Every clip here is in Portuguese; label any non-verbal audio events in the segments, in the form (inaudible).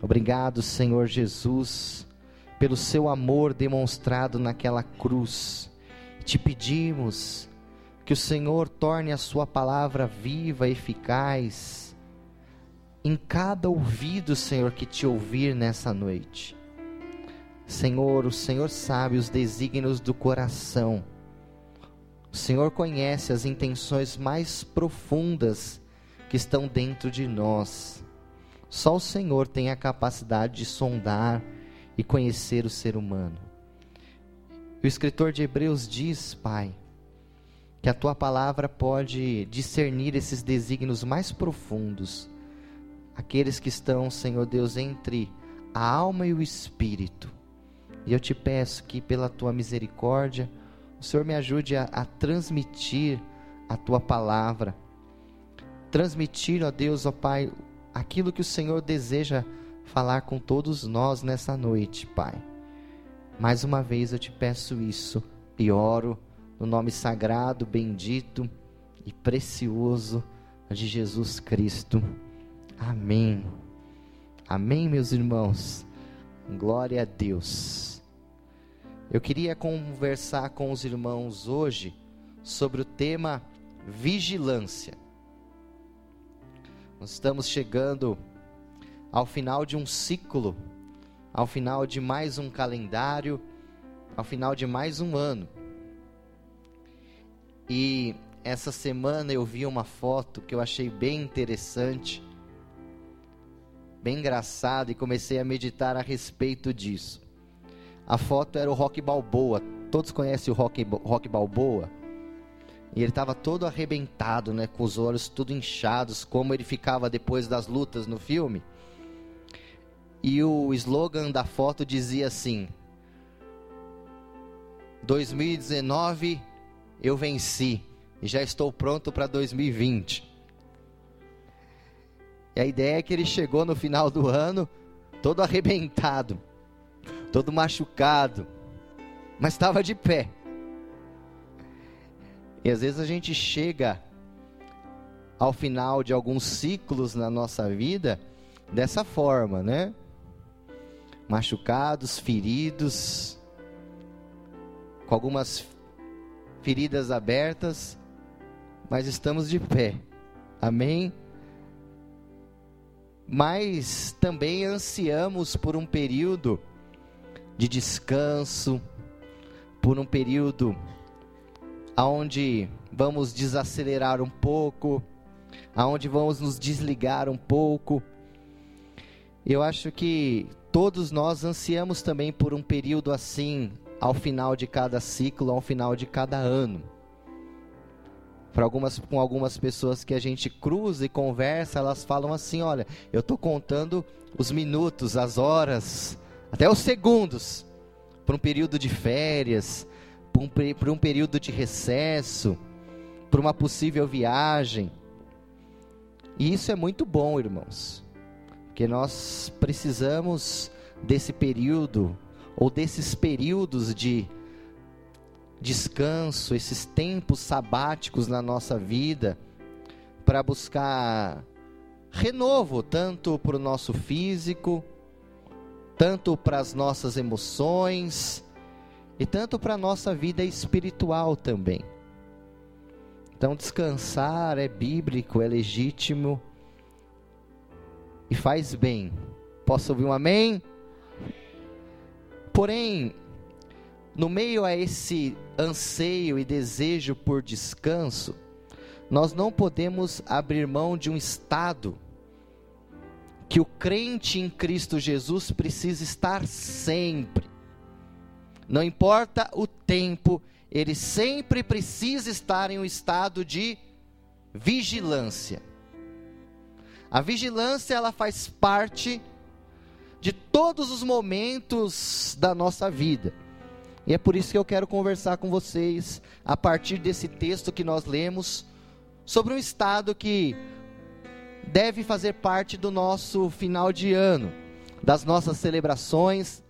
Obrigado, Senhor Jesus, pelo seu amor demonstrado naquela cruz. Te pedimos que o Senhor torne a sua palavra viva, eficaz, em cada ouvido, Senhor, que te ouvir nessa noite. Senhor, o Senhor sabe os desígnios do coração. O Senhor conhece as intenções mais profundas que estão dentro de nós. Só o Senhor tem a capacidade de sondar e conhecer o ser humano. O escritor de Hebreus diz, Pai, que a tua palavra pode discernir esses desígnios mais profundos, aqueles que estão, Senhor Deus, entre a alma e o espírito. E eu te peço que, pela tua misericórdia, o Senhor me ajude a, a transmitir a tua palavra, transmitir, ó Deus, ó Pai, aquilo que o Senhor deseja falar com todos nós nessa noite, Pai. Mais uma vez eu te peço isso e oro no nome sagrado, bendito e precioso de Jesus Cristo. Amém. Amém, meus irmãos. Glória a Deus. Eu queria conversar com os irmãos hoje sobre o tema vigilância. Nós estamos chegando ao final de um ciclo, ao final de mais um calendário, ao final de mais um ano. E essa semana eu vi uma foto que eu achei bem interessante, bem engraçada e comecei a meditar a respeito disso. A foto era o Rock Balboa. Todos conhecem o Rock, Rock Balboa? E ele estava todo arrebentado, né, com os olhos tudo inchados, como ele ficava depois das lutas no filme. E o slogan da foto dizia assim: 2019 eu venci e já estou pronto para 2020. E a ideia é que ele chegou no final do ano todo arrebentado, todo machucado, mas estava de pé. E às vezes a gente chega ao final de alguns ciclos na nossa vida dessa forma, né? Machucados, feridos, com algumas feridas abertas, mas estamos de pé. Amém? Mas também ansiamos por um período de descanso, por um período aonde vamos desacelerar um pouco, aonde vamos nos desligar um pouco. Eu acho que todos nós ansiamos também por um período assim, ao final de cada ciclo, ao final de cada ano. Para algumas, com algumas pessoas que a gente cruza e conversa, elas falam assim: olha, eu estou contando os minutos, as horas, até os segundos, para um período de férias, por um, período de recesso, por uma possível viagem. E isso é muito bom, irmãos, porque nós precisamos desse período, ou desses períodos de descanso, esses tempos sabáticos na nossa vida, para buscar renovo, tanto para o nosso físico, tanto para as nossas emoções, e tanto para a nossa vida espiritual também. Então, descansar é bíblico, é legítimo e faz bem. Posso ouvir um amém? Porém, no meio a esse anseio e desejo por descanso, nós não podemos abrir mão de um estado que o crente em Cristo Jesus precisa estar sempre não importa o tempo, ele sempre precisa estar em um estado de vigilância. A vigilância ela faz parte de todos os momentos da nossa vida. E é por isso que eu quero conversar com vocês a partir desse texto que nós lemos sobre um estado que deve fazer parte do nosso final de ano, das nossas celebrações,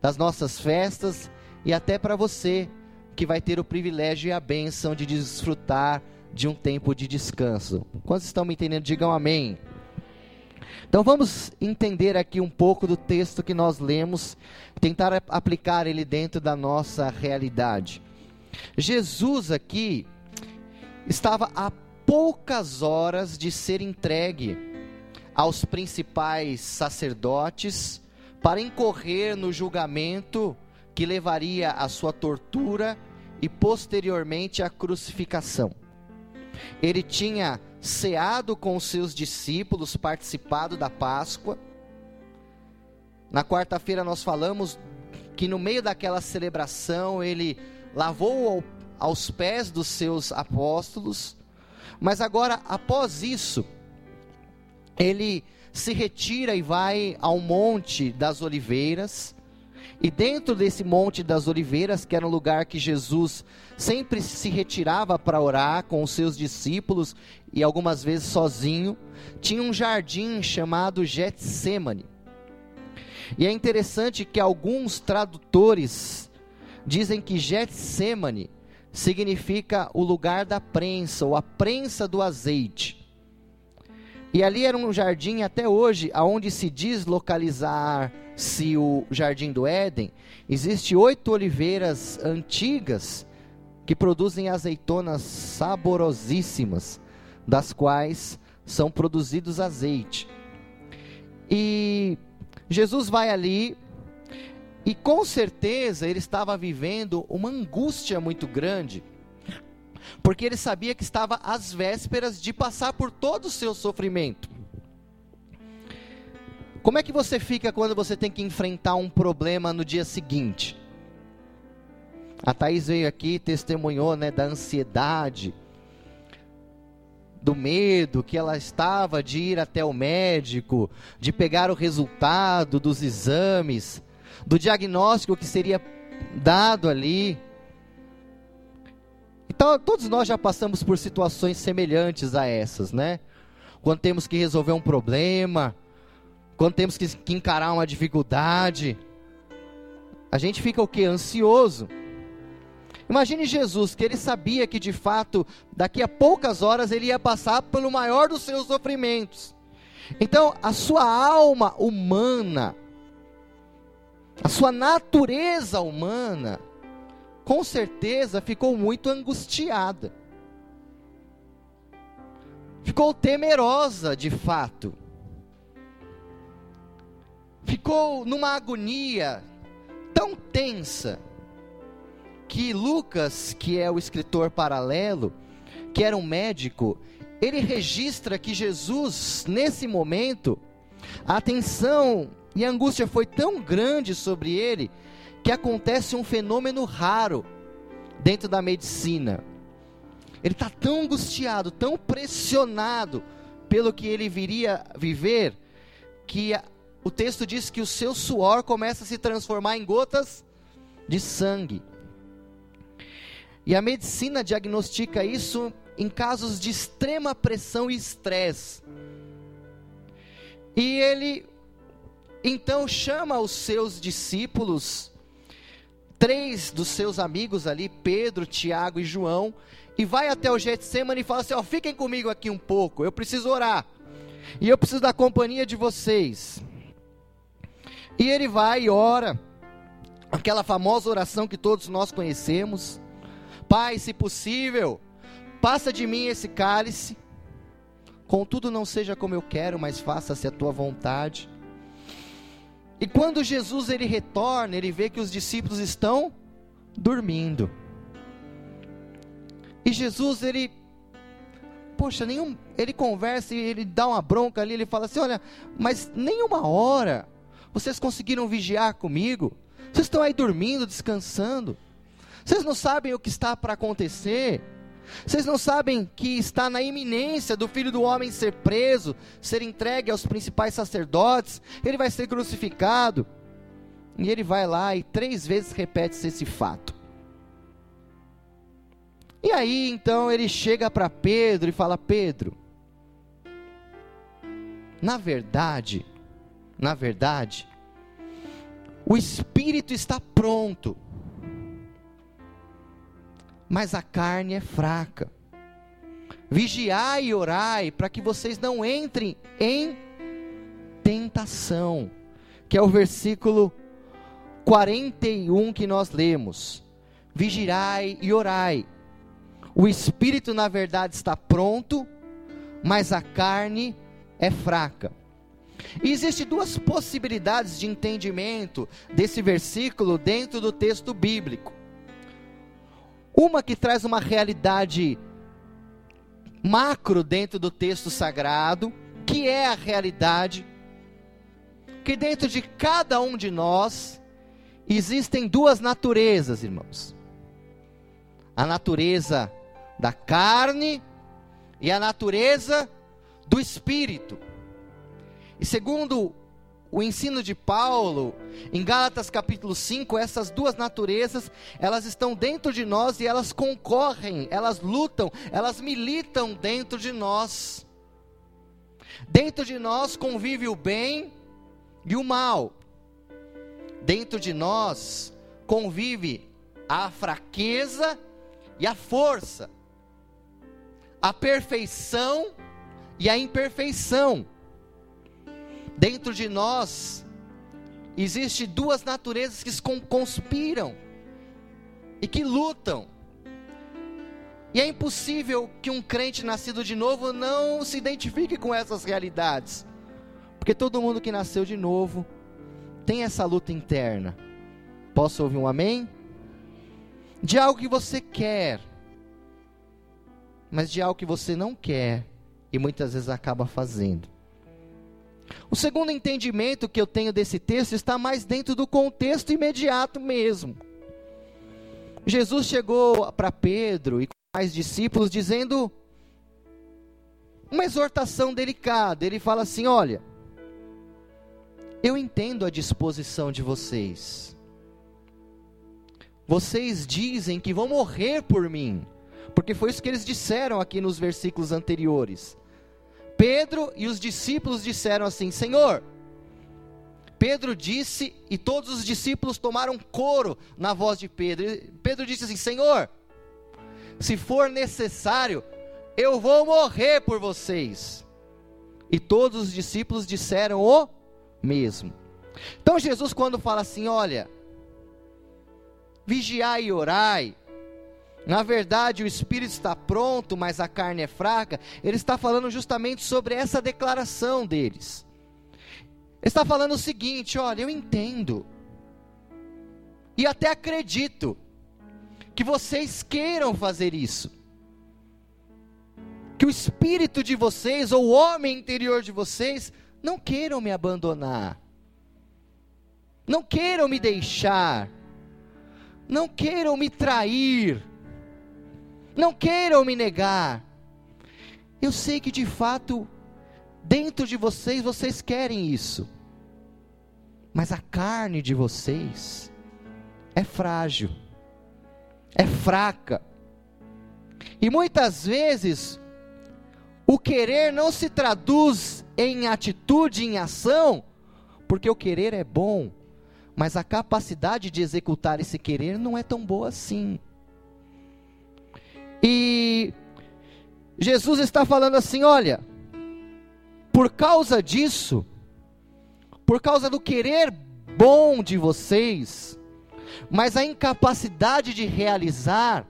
das nossas festas e até para você que vai ter o privilégio e a bênção de desfrutar de um tempo de descanso. Quantos estão me entendendo? Digam amém. Então vamos entender aqui um pouco do texto que nós lemos, tentar aplicar ele dentro da nossa realidade. Jesus aqui estava a poucas horas de ser entregue aos principais sacerdotes para incorrer no julgamento que levaria à sua tortura e posteriormente à crucificação. Ele tinha ceado com os seus discípulos, participado da Páscoa. Na quarta-feira nós falamos que no meio daquela celebração ele lavou ao, aos pés dos seus apóstolos, mas agora, após isso, ele se retira e vai ao Monte das Oliveiras. E dentro desse Monte das Oliveiras, que era um lugar que Jesus sempre se retirava para orar com os seus discípulos e algumas vezes sozinho, tinha um jardim chamado Getsemane. E é interessante que alguns tradutores dizem que Getsemane significa o lugar da prensa, ou a prensa do azeite. E ali era um jardim até hoje, aonde se diz localizar-se o jardim do Éden. Existem oito oliveiras antigas que produzem azeitonas saborosíssimas, das quais são produzidos azeite. E Jesus vai ali e com certeza ele estava vivendo uma angústia muito grande, porque ele sabia que estava às vésperas de passar por todo o seu sofrimento. Como é que você fica quando você tem que enfrentar um problema no dia seguinte? A Thaís veio aqui e testemunhou né, da ansiedade, do medo que ela estava de ir até o médico, de pegar o resultado dos exames do diagnóstico que seria dado ali. Então, todos nós já passamos por situações semelhantes a essas, né? Quando temos que resolver um problema, quando temos que, que encarar uma dificuldade, a gente fica o que? Ansioso. Imagine Jesus, que ele sabia que de fato, daqui a poucas horas, ele ia passar pelo maior dos seus sofrimentos. Então, a sua alma humana, a sua natureza humana, com certeza ficou muito angustiada. Ficou temerosa de fato. Ficou numa agonia tão tensa que Lucas, que é o escritor paralelo, que era um médico, ele registra que Jesus, nesse momento, a atenção e a angústia foi tão grande sobre ele que acontece um fenômeno raro dentro da medicina. Ele está tão angustiado, tão pressionado pelo que ele viria viver, que a, o texto diz que o seu suor começa a se transformar em gotas de sangue. E a medicina diagnostica isso em casos de extrema pressão e estresse. E ele então chama os seus discípulos, três dos seus amigos ali, Pedro, Tiago e João, e vai até o Getsemane e fala assim: ó, fiquem comigo aqui um pouco, eu preciso orar, e eu preciso da companhia de vocês. E ele vai e ora, aquela famosa oração que todos nós conhecemos: Pai, se possível, passa de mim esse cálice, contudo não seja como eu quero, mas faça-se a tua vontade. E quando Jesus ele retorna, ele vê que os discípulos estão dormindo. E Jesus ele poxa, nenhum, ele conversa e ele dá uma bronca ali, ele fala assim: "Olha, mas nenhuma hora vocês conseguiram vigiar comigo? Vocês estão aí dormindo, descansando? Vocês não sabem o que está para acontecer?" Vocês não sabem que está na iminência do filho do homem ser preso, ser entregue aos principais sacerdotes, ele vai ser crucificado. E ele vai lá e três vezes repete esse fato. E aí então ele chega para Pedro e fala: Pedro, na verdade, na verdade, o espírito está pronto, mas a carne é fraca. Vigiai e orai para que vocês não entrem em tentação, que é o versículo 41 que nós lemos. Vigirai e orai. O espírito, na verdade, está pronto, mas a carne é fraca. E existem duas possibilidades de entendimento desse versículo dentro do texto bíblico. Uma que traz uma realidade macro dentro do texto sagrado, que é a realidade que dentro de cada um de nós existem duas naturezas, irmãos. A natureza da carne e a natureza do espírito. E segundo o ensino de Paulo, em Gálatas capítulo 5, essas duas naturezas, elas estão dentro de nós e elas concorrem, elas lutam, elas militam dentro de nós. Dentro de nós convive o bem e o mal. Dentro de nós convive a fraqueza e a força, a perfeição e a imperfeição. Dentro de nós existe duas naturezas que conspiram e que lutam. E é impossível que um crente nascido de novo não se identifique com essas realidades. Porque todo mundo que nasceu de novo tem essa luta interna. Posso ouvir um amém? De algo que você quer, mas de algo que você não quer e muitas vezes acaba fazendo. O segundo entendimento que eu tenho desse texto está mais dentro do contexto imediato mesmo. Jesus chegou para Pedro e mais discípulos dizendo uma exortação delicada. Ele fala assim: Olha, eu entendo a disposição de vocês. Vocês dizem que vão morrer por mim, porque foi isso que eles disseram aqui nos versículos anteriores. Pedro e os discípulos disseram assim: Senhor, Pedro disse, e todos os discípulos tomaram coro na voz de Pedro. Pedro disse assim: Senhor, se for necessário, eu vou morrer por vocês. E todos os discípulos disseram o mesmo. Então Jesus, quando fala assim: Olha, vigiai e orai, na verdade, o espírito está pronto, mas a carne é fraca. Ele está falando justamente sobre essa declaração deles. Ele está falando o seguinte: olha, eu entendo, e até acredito, que vocês queiram fazer isso. Que o espírito de vocês, ou o homem interior de vocês, não queiram me abandonar, não queiram me deixar, não queiram me trair não queiram me negar. Eu sei que de fato, dentro de vocês, vocês querem isso. Mas a carne de vocês é frágil, é fraca. E muitas vezes, o querer não se traduz em atitude, em ação, porque o querer é bom, mas a capacidade de executar esse querer não é tão boa assim. E Jesus está falando assim: olha, por causa disso, por causa do querer bom de vocês, mas a incapacidade de realizar,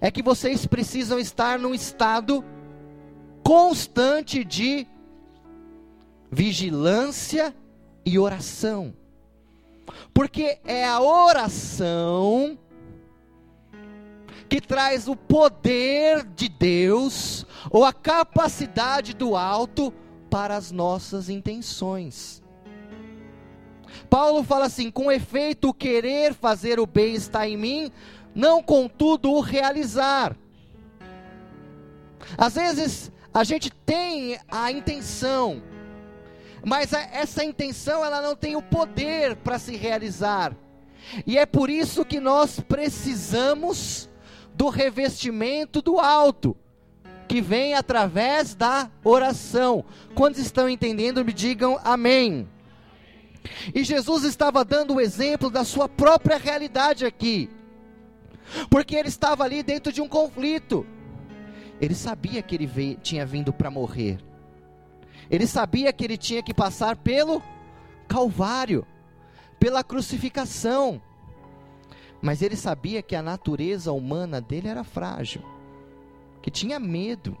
é que vocês precisam estar num estado constante de vigilância e oração. Porque é a oração que traz o poder de Deus ou a capacidade do alto para as nossas intenções. Paulo fala assim: com efeito, o querer fazer o bem está em mim, não contudo o realizar. Às vezes a gente tem a intenção, mas essa intenção ela não tem o poder para se realizar. E é por isso que nós precisamos do revestimento do alto, que vem através da oração. Quantos estão entendendo, me digam amém. E Jesus estava dando o exemplo da sua própria realidade aqui, porque ele estava ali dentro de um conflito. Ele sabia que ele veio, tinha vindo para morrer. Ele sabia que ele tinha que passar pelo Calvário, pela crucificação. Mas ele sabia que a natureza humana dele era frágil, que tinha medo,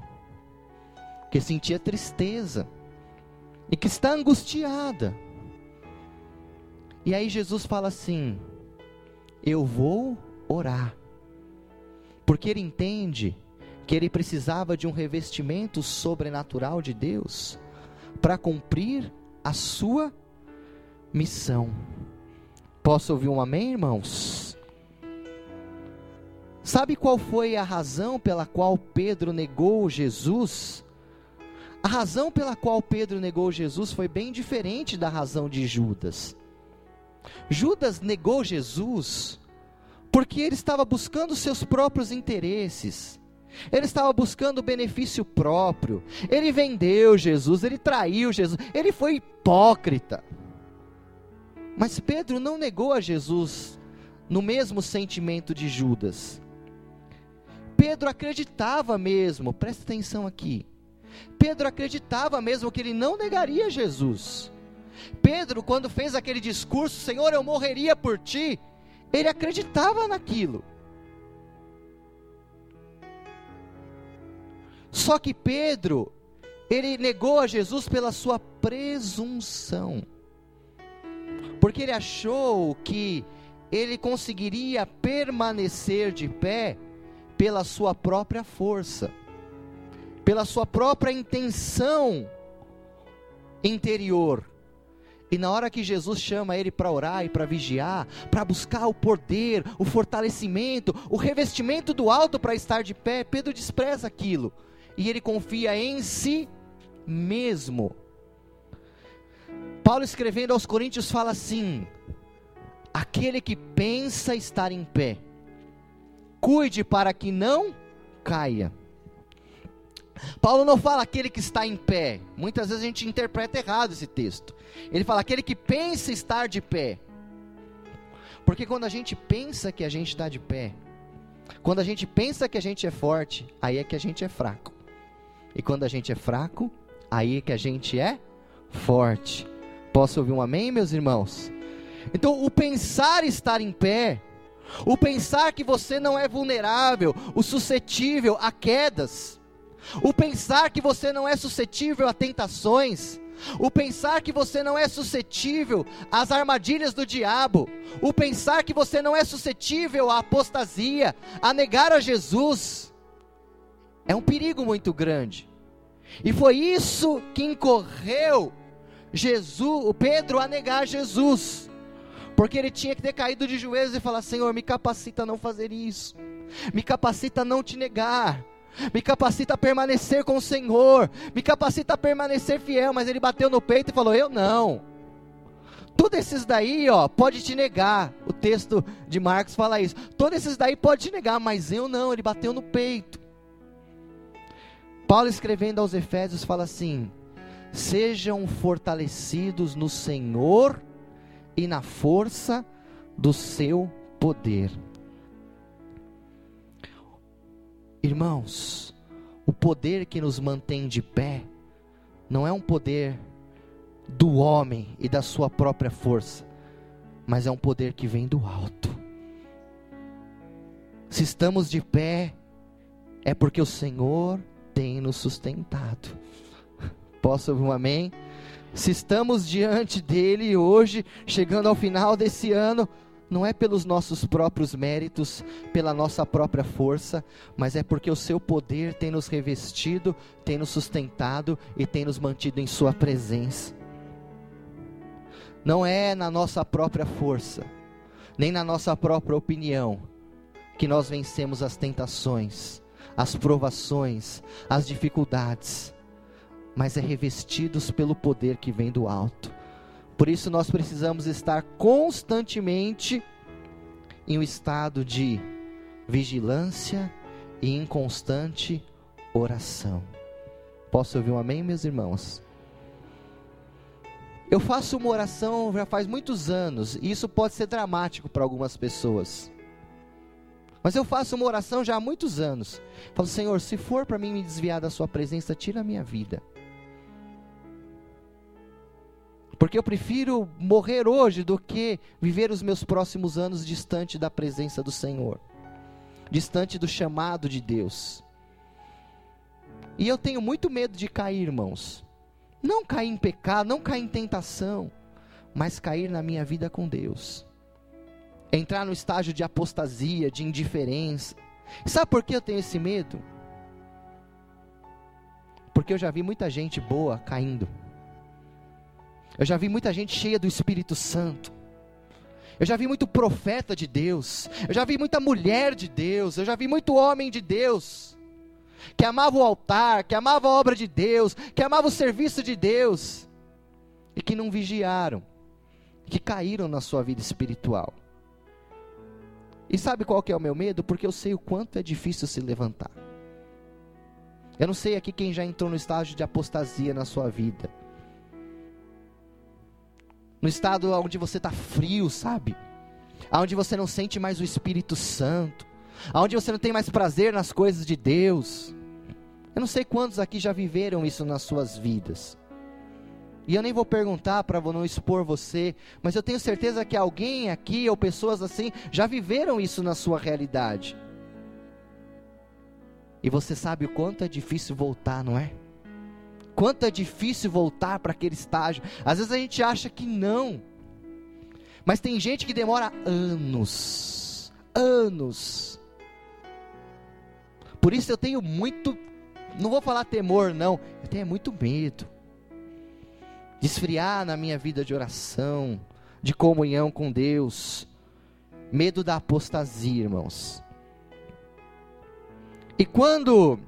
que sentia tristeza e que está angustiada. E aí Jesus fala assim: Eu vou orar. Porque ele entende que ele precisava de um revestimento sobrenatural de Deus para cumprir a sua missão. Posso ouvir um amém, irmãos? Sabe qual foi a razão pela qual Pedro negou Jesus? A razão pela qual Pedro negou Jesus foi bem diferente da razão de Judas. Judas negou Jesus porque ele estava buscando seus próprios interesses. Ele estava buscando benefício próprio. Ele vendeu Jesus, ele traiu Jesus, ele foi hipócrita. Mas Pedro não negou a Jesus no mesmo sentimento de Judas. Pedro acreditava mesmo, presta atenção aqui. Pedro acreditava mesmo que ele não negaria Jesus. Pedro, quando fez aquele discurso, Senhor, eu morreria por ti, ele acreditava naquilo. Só que Pedro, ele negou a Jesus pela sua presunção. Porque ele achou que ele conseguiria permanecer de pé pela sua própria força, pela sua própria intenção interior. E na hora que Jesus chama ele para orar e para vigiar, para buscar o poder, o fortalecimento, o revestimento do alto para estar de pé, Pedro despreza aquilo e ele confia em si mesmo. Paulo escrevendo aos Coríntios fala assim: aquele que pensa estar em pé, cuide para que não caia. Paulo não fala aquele que está em pé. Muitas vezes a gente interpreta errado esse texto. Ele fala aquele que pensa estar de pé. Porque quando a gente pensa que a gente está de pé, quando a gente pensa que a gente é forte, aí é que a gente é fraco. E quando a gente é fraco, aí é que a gente é forte. Posso ouvir um amém, meus irmãos? Então, o pensar estar em pé, o pensar que você não é vulnerável, o suscetível a quedas, o pensar que você não é suscetível a tentações, o pensar que você não é suscetível às armadilhas do diabo, o pensar que você não é suscetível à apostasia, a negar a Jesus, é um perigo muito grande. E foi isso que incorreu Jesus, o Pedro a negar Jesus. Porque ele tinha que ter caído de joelhos e falar: Senhor, me capacita a não fazer isso. Me capacita a não te negar. Me capacita a permanecer com o Senhor. Me capacita a permanecer fiel. Mas ele bateu no peito e falou: Eu não. Todos esses daí, ó, pode te negar. O texto de Marcos fala isso. Todos esses daí pode te negar, mas eu não. Ele bateu no peito. Paulo escrevendo aos Efésios fala assim: Sejam fortalecidos no Senhor e na força do seu poder. Irmãos, o poder que nos mantém de pé não é um poder do homem e da sua própria força, mas é um poder que vem do alto. Se estamos de pé, é porque o Senhor tem nos sustentado. (laughs) Posso ouvir um amém? Se estamos diante dele hoje, chegando ao final desse ano, não é pelos nossos próprios méritos, pela nossa própria força, mas é porque o seu poder tem nos revestido, tem nos sustentado e tem nos mantido em sua presença. Não é na nossa própria força, nem na nossa própria opinião, que nós vencemos as tentações, as provações, as dificuldades, mas é revestidos pelo poder que vem do alto. Por isso nós precisamos estar constantemente em um estado de vigilância e inconstante oração. Posso ouvir um amém, meus irmãos? Eu faço uma oração já faz muitos anos, e isso pode ser dramático para algumas pessoas. Mas eu faço uma oração já há muitos anos. Falo, Senhor, se for para mim me desviar da Sua presença, tira a minha vida. Porque eu prefiro morrer hoje do que viver os meus próximos anos distante da presença do Senhor, distante do chamado de Deus. E eu tenho muito medo de cair, irmãos. Não cair em pecado, não cair em tentação, mas cair na minha vida com Deus. Entrar no estágio de apostasia, de indiferença. Sabe por que eu tenho esse medo? Porque eu já vi muita gente boa caindo. Eu já vi muita gente cheia do Espírito Santo. Eu já vi muito profeta de Deus. Eu já vi muita mulher de Deus. Eu já vi muito homem de Deus. Que amava o altar, que amava a obra de Deus, que amava o serviço de Deus. E que não vigiaram. Que caíram na sua vida espiritual. E sabe qual que é o meu medo? Porque eu sei o quanto é difícil se levantar. Eu não sei aqui quem já entrou no estágio de apostasia na sua vida no estado onde você está frio, sabe? Onde você não sente mais o Espírito Santo, onde você não tem mais prazer nas coisas de Deus. Eu não sei quantos aqui já viveram isso nas suas vidas. E eu nem vou perguntar para não expor você, mas eu tenho certeza que alguém aqui ou pessoas assim já viveram isso na sua realidade. E você sabe o quanto é difícil voltar, não é? Quanto é difícil voltar para aquele estágio. Às vezes a gente acha que não, mas tem gente que demora anos, anos. Por isso eu tenho muito, não vou falar temor, não, eu tenho muito medo de esfriar na minha vida de oração, de comunhão com Deus, medo da apostasia, irmãos. E quando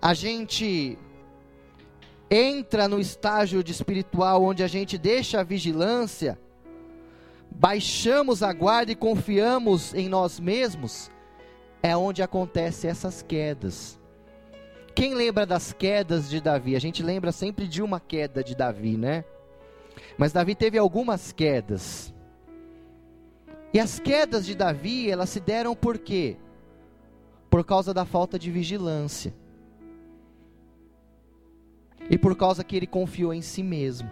a gente entra no estágio de espiritual onde a gente deixa a vigilância, baixamos a guarda e confiamos em nós mesmos, é onde acontecem essas quedas. Quem lembra das quedas de Davi? A gente lembra sempre de uma queda de Davi, né? Mas Davi teve algumas quedas. E as quedas de Davi, elas se deram por quê? Por causa da falta de vigilância e por causa que ele confiou em si mesmo.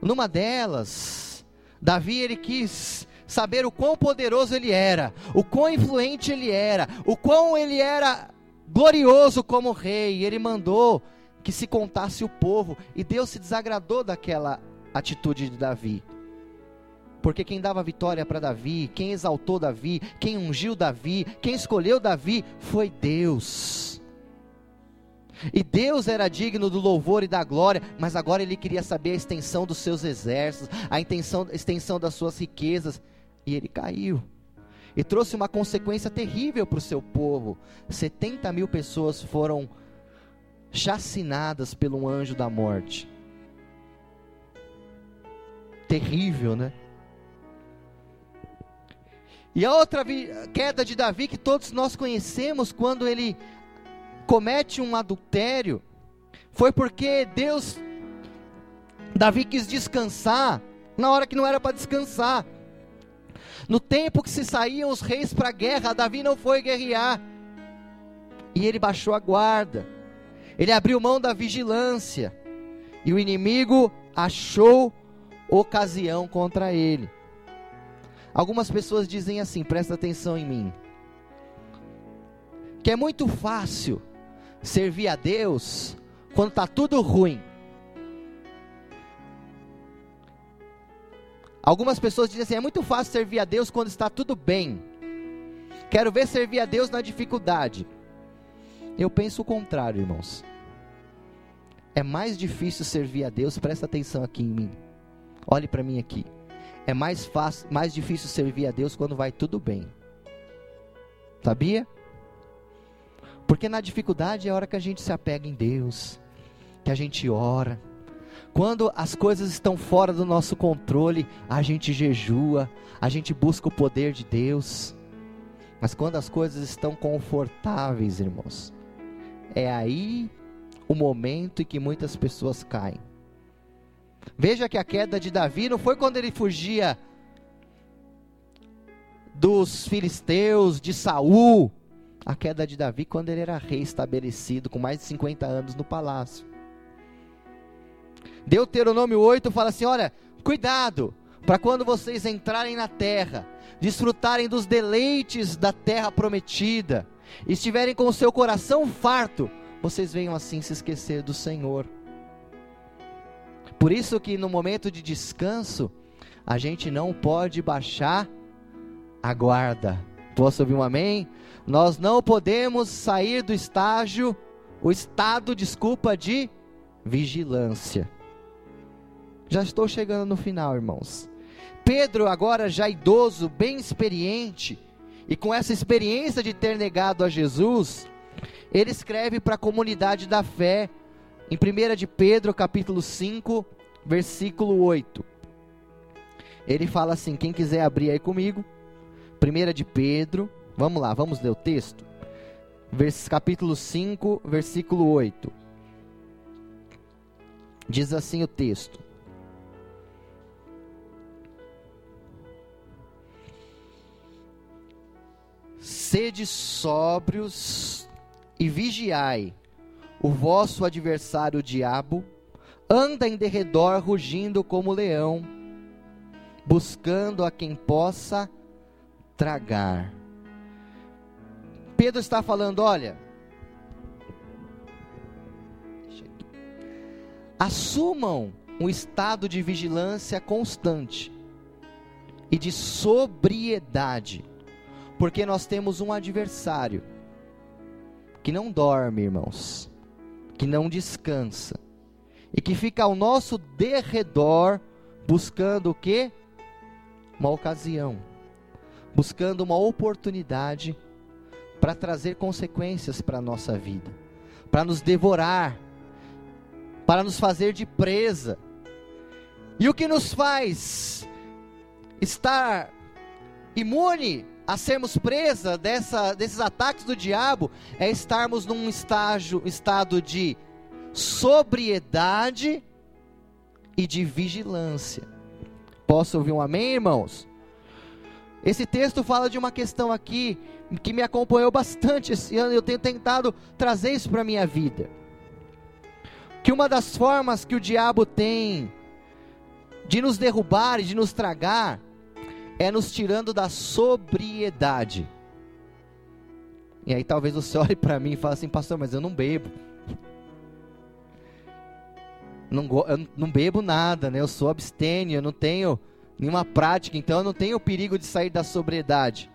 Numa delas, Davi ele quis saber o quão poderoso ele era, o quão influente ele era, o quão ele era glorioso como rei. Ele mandou que se contasse o povo, e Deus se desagradou daquela atitude de Davi. Porque quem dava vitória para Davi, quem exaltou Davi, quem ungiu Davi, quem escolheu Davi foi Deus. E Deus era digno do louvor e da glória, mas agora ele queria saber a extensão dos seus exércitos, a extensão, a extensão das suas riquezas, e ele caiu. E trouxe uma consequência terrível para o seu povo: 70 mil pessoas foram chacinadas pelo anjo da morte. Terrível, né? E a outra queda de Davi que todos nós conhecemos, quando ele comete um adultério, foi porque Deus, Davi quis descansar, na hora que não era para descansar. No tempo que se saíam os reis para a guerra, Davi não foi guerrear. E ele baixou a guarda. Ele abriu mão da vigilância. E o inimigo achou ocasião contra ele. Algumas pessoas dizem assim: presta atenção em mim. Que é muito fácil servir a Deus quando está tudo ruim. Algumas pessoas dizem assim: é muito fácil servir a Deus quando está tudo bem. Quero ver servir a Deus na dificuldade. Eu penso o contrário, irmãos. É mais difícil servir a Deus, presta atenção aqui em mim. Olhe para mim aqui. É mais fácil, mais difícil servir a Deus quando vai tudo bem. Sabia? Porque na dificuldade é a hora que a gente se apega em Deus, que a gente ora. Quando as coisas estão fora do nosso controle, a gente jejua, a gente busca o poder de Deus. Mas quando as coisas estão confortáveis, irmãos, é aí o momento em que muitas pessoas caem. Veja que a queda de Davi não foi quando ele fugia dos filisteus, de Saul, a queda de Davi quando ele era rei estabelecido, com mais de 50 anos no palácio. Deuteronômio 8 fala assim: olha, cuidado, para quando vocês entrarem na terra, desfrutarem dos deleites da terra prometida, estiverem com o seu coração farto, vocês venham assim se esquecer do Senhor. Por isso que no momento de descanso, a gente não pode baixar a guarda. Posso ouvir um amém? Nós não podemos sair do estágio, o estado, desculpa, de vigilância. Já estou chegando no final, irmãos. Pedro, agora já idoso, bem experiente, e com essa experiência de ter negado a Jesus, ele escreve para a comunidade da fé, em 1 de Pedro, capítulo 5, versículo 8. Ele fala assim: quem quiser abrir aí comigo, 1 de Pedro, vamos lá, vamos ler o texto. Vers, capítulo 5, versículo 8. Diz assim o texto: Sede sóbrios e vigiai. O vosso adversário, o diabo, anda em derredor rugindo como leão, buscando a quem possa tragar. Pedro está falando: olha, assumam um estado de vigilância constante e de sobriedade porque nós temos um adversário que não dorme, irmãos, que não descansa e que fica ao nosso derredor buscando o que? Uma ocasião, buscando uma oportunidade para trazer consequências para a nossa vida, para nos devorar, para nos fazer de presa. E o que nos faz estar imune a sermos presa dessa, desses ataques do diabo é estarmos num estágio, estado de sobriedade e de vigilância. Posso ouvir um amém, irmãos? Esse texto fala de uma questão aqui que me acompanhou bastante esse ano, eu tenho tentado trazer isso para a minha vida. Que uma das formas que o diabo tem de nos derrubar e de nos tragar é nos tirando da sobriedade. E aí talvez você (laughs) olhe para mim e fale assim, pastor, mas eu não bebo. Não, eu não bebo nada, né? Eu sou abstêmio, eu não tenho nenhuma prática, então eu não tenho o perigo de sair da sobriedade.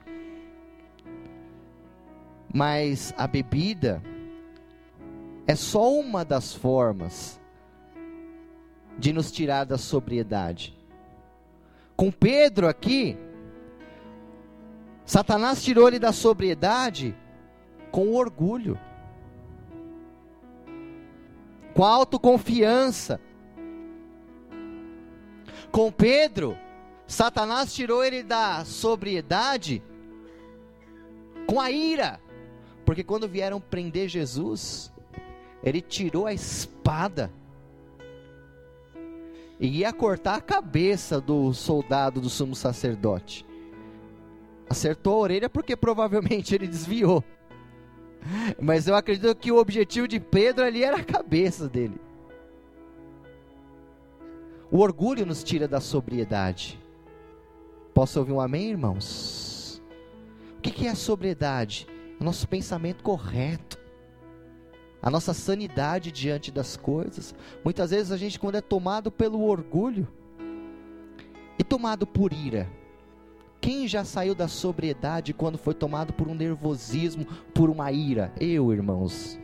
Mas a bebida é só uma das formas de nos tirar da sobriedade. Com Pedro aqui, Satanás tirou ele da sobriedade com orgulho, com autoconfiança. Com Pedro, Satanás tirou ele da sobriedade com a ira, porque quando vieram prender Jesus, ele tirou a espada e ia cortar a cabeça do soldado do sumo sacerdote. Acertou a orelha porque provavelmente ele desviou. Mas eu acredito que o objetivo de Pedro ali era a cabeça dele. O orgulho nos tira da sobriedade. Posso ouvir um amém, irmãos? O que é a sobriedade? O nosso pensamento correto a nossa sanidade diante das coisas. Muitas vezes a gente, quando é tomado pelo orgulho e tomado por ira, quem já saiu da sobriedade quando foi tomado por um nervosismo, por uma ira? Eu, irmãos.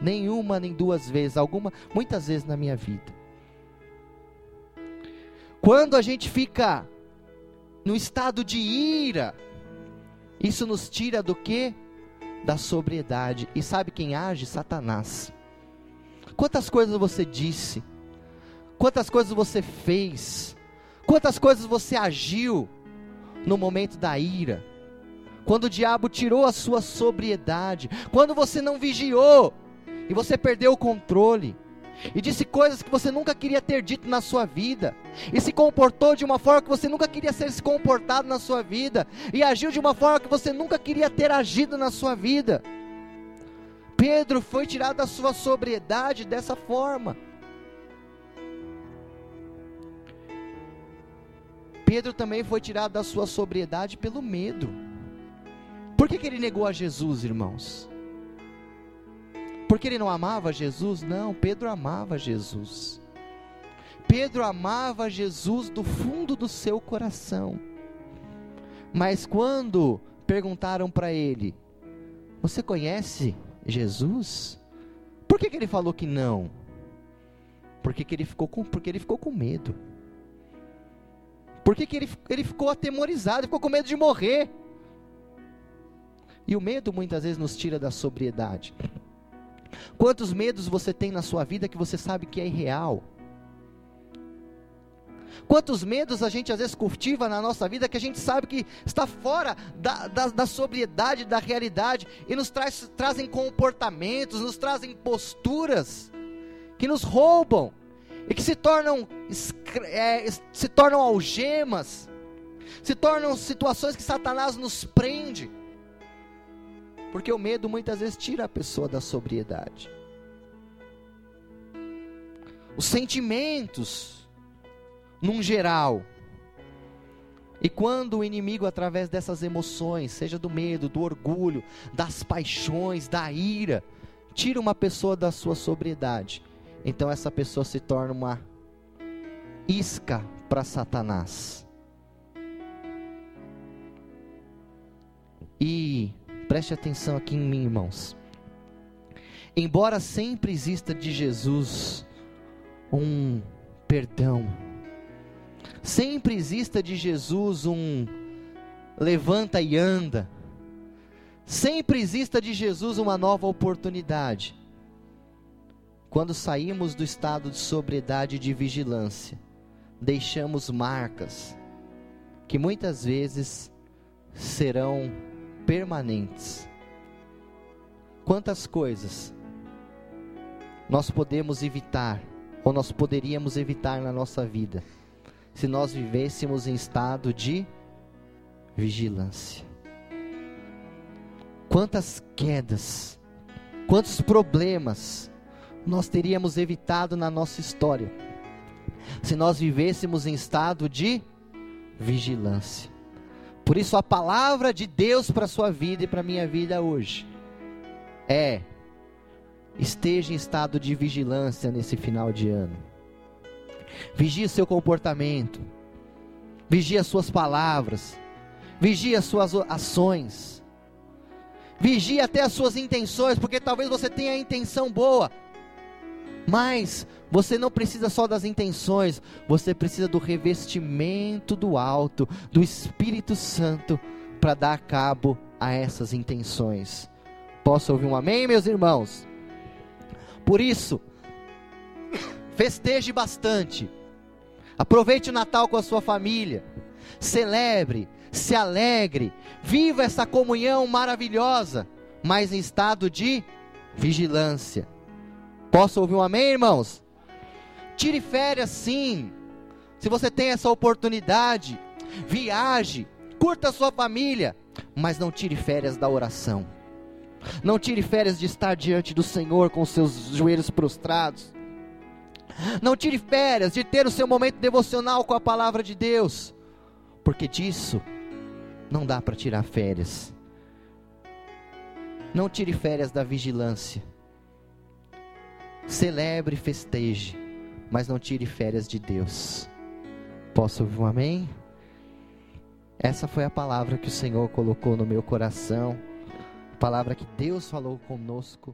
Nenhuma, nem duas vezes, alguma, muitas vezes na minha vida. Quando a gente fica no estado de ira, isso nos tira do que? da sobriedade. E sabe quem age? Satanás. Quantas coisas você disse? Quantas coisas você fez? Quantas coisas você agiu no momento da ira? Quando o diabo tirou a sua sobriedade, quando você não vigiou e você perdeu o controle e disse coisas que você nunca queria ter dito na sua vida, e se comportou de uma forma que você nunca queria ser se comportado na sua vida, e agiu de uma forma que você nunca queria ter agido na sua vida. Pedro foi tirado da sua sobriedade dessa forma. Pedro também foi tirado da sua sobriedade pelo medo. Por que, que ele negou a Jesus, irmãos? Porque ele não amava Jesus? Não, Pedro amava Jesus. Pedro amava Jesus do fundo do seu coração. Mas quando perguntaram para ele: Você conhece Jesus? Por que, que ele falou que não? Porque que ele ficou com, porque ele ficou com medo. Por que, que ele, ele ficou atemorizado, ficou com medo de morrer. E o medo muitas vezes nos tira da sobriedade. Quantos medos você tem na sua vida que você sabe que é irreal? Quantos medos a gente às vezes cultiva na nossa vida que a gente sabe que está fora da, da, da sobriedade, da realidade, e nos traz, trazem comportamentos, nos trazem posturas que nos roubam e que se tornam, é, se tornam algemas, se tornam situações que Satanás nos prende. Porque o medo muitas vezes tira a pessoa da sobriedade. Os sentimentos, num geral. E quando o inimigo, através dessas emoções, seja do medo, do orgulho, das paixões, da ira, tira uma pessoa da sua sobriedade, então essa pessoa se torna uma isca para Satanás. E preste atenção aqui em mim, irmãos. Embora sempre exista de Jesus um perdão, sempre exista de Jesus um levanta e anda, sempre exista de Jesus uma nova oportunidade. Quando saímos do estado de sobriedade e de vigilância, deixamos marcas que muitas vezes serão permanentes. Quantas coisas nós podemos evitar, ou nós poderíamos evitar na nossa vida, se nós vivêssemos em estado de vigilância? Quantas quedas, quantos problemas, nós teríamos evitado na nossa história se nós vivêssemos em estado de vigilância. Por isso, a palavra de Deus para a sua vida e para a minha vida hoje é: esteja em estado de vigilância nesse final de ano. Vigie seu comportamento, vigie as suas palavras, vigie as suas ações, vigie até as suas intenções, porque talvez você tenha a intenção boa, mas você não precisa só das intenções, você precisa do revestimento do alto, do Espírito Santo, para dar cabo a essas intenções. Posso ouvir um amém, meus irmãos? Por isso, festeje bastante, aproveite o Natal com a sua família, celebre, se alegre, viva essa comunhão maravilhosa, mas em estado de vigilância Posso ouvir um amém, irmãos? Tire férias sim. Se você tem essa oportunidade, viaje, curta a sua família, mas não tire férias da oração. Não tire férias de estar diante do Senhor com seus joelhos prostrados. Não tire férias de ter o seu momento devocional com a palavra de Deus, porque disso não dá para tirar férias. Não tire férias da vigilância. Celebre, festeje, mas não tire férias de Deus. Posso ouvir um amém? Essa foi a palavra que o Senhor colocou no meu coração, palavra que Deus falou conosco